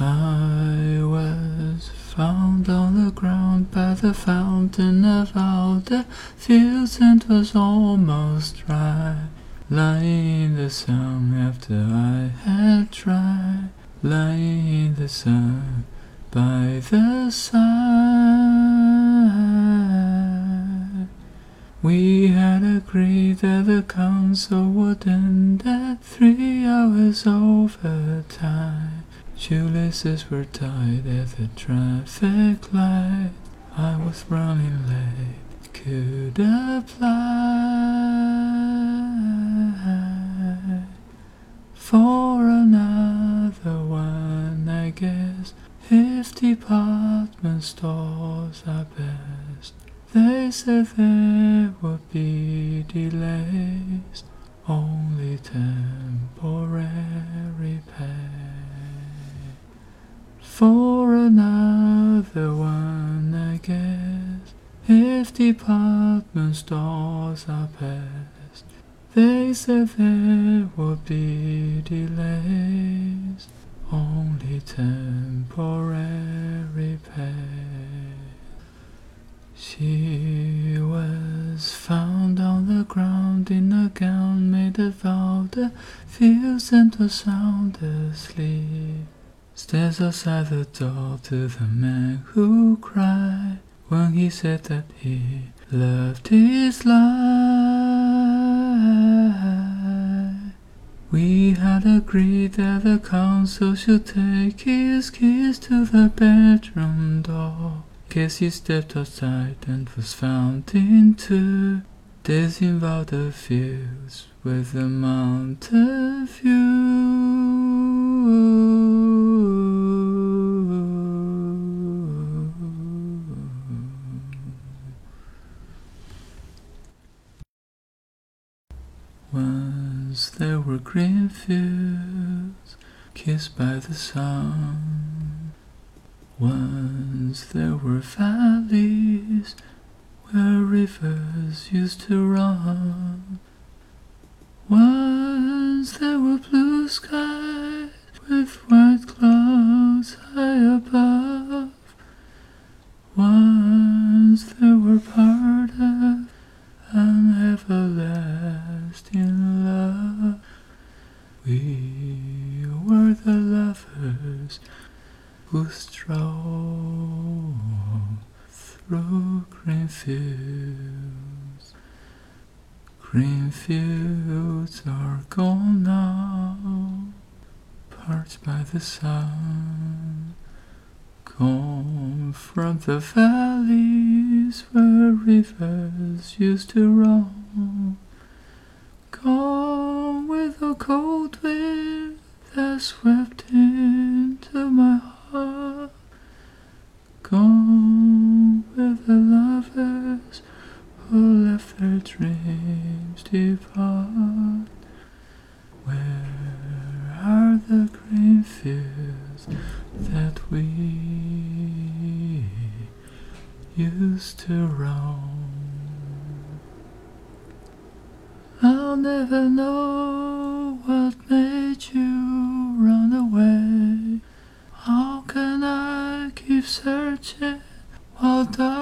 I was found on the ground by the fountain of all the fields and was almost dry. Lying in the sun after I had tried, lying in the sun by the side. We had agreed that the council would end at three hours overtime. Shoelaces were tied at the traffic light. I was running late, could apply for another one, I guess. If department stores are best, they said there would be delays, only temporary pay. For another one, I guess, if department stores are best, they said there would be delays, only temporary pay. She was found on the ground in a gown made of the fields and was sound asleep. Stands outside the door to the man who cried when he said that he loved his life. We had agreed that the council should take his keys to the bedroom door. He stepped outside and was found in two. Days involved the fields with a mountain view. Once there were green fields kissed by the sun. Once there were valleys where rivers used to run. Once there were blue skies with white clouds high above. Once there were part of an everlasting love. We were the who strolled through green fields. Green fields are gone now, parched by the sun. Gone from the valleys where rivers used to run. Gone with a cold wind that swept into my heart. Gone with the lovers who left their dreams depart. Where are the green fields that we used to roam? I'll never know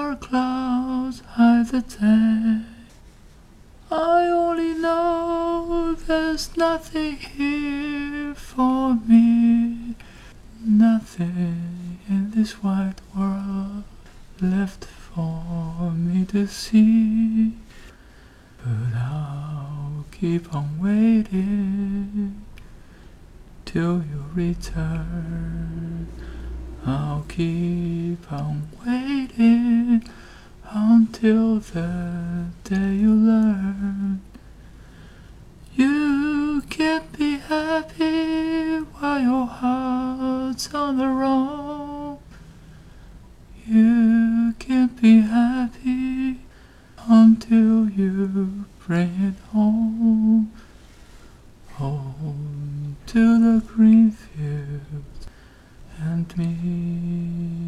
dark clouds hide the day? I only know there's nothing here for me, nothing in this wide world left for me to see. But I'll keep on waiting till you return. I'll keep keep on waiting until the day you learn. You can't be happy while your heart's on the road. You can't be happy until you bring it home. Home to the green fields and me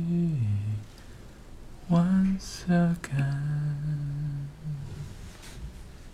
circus.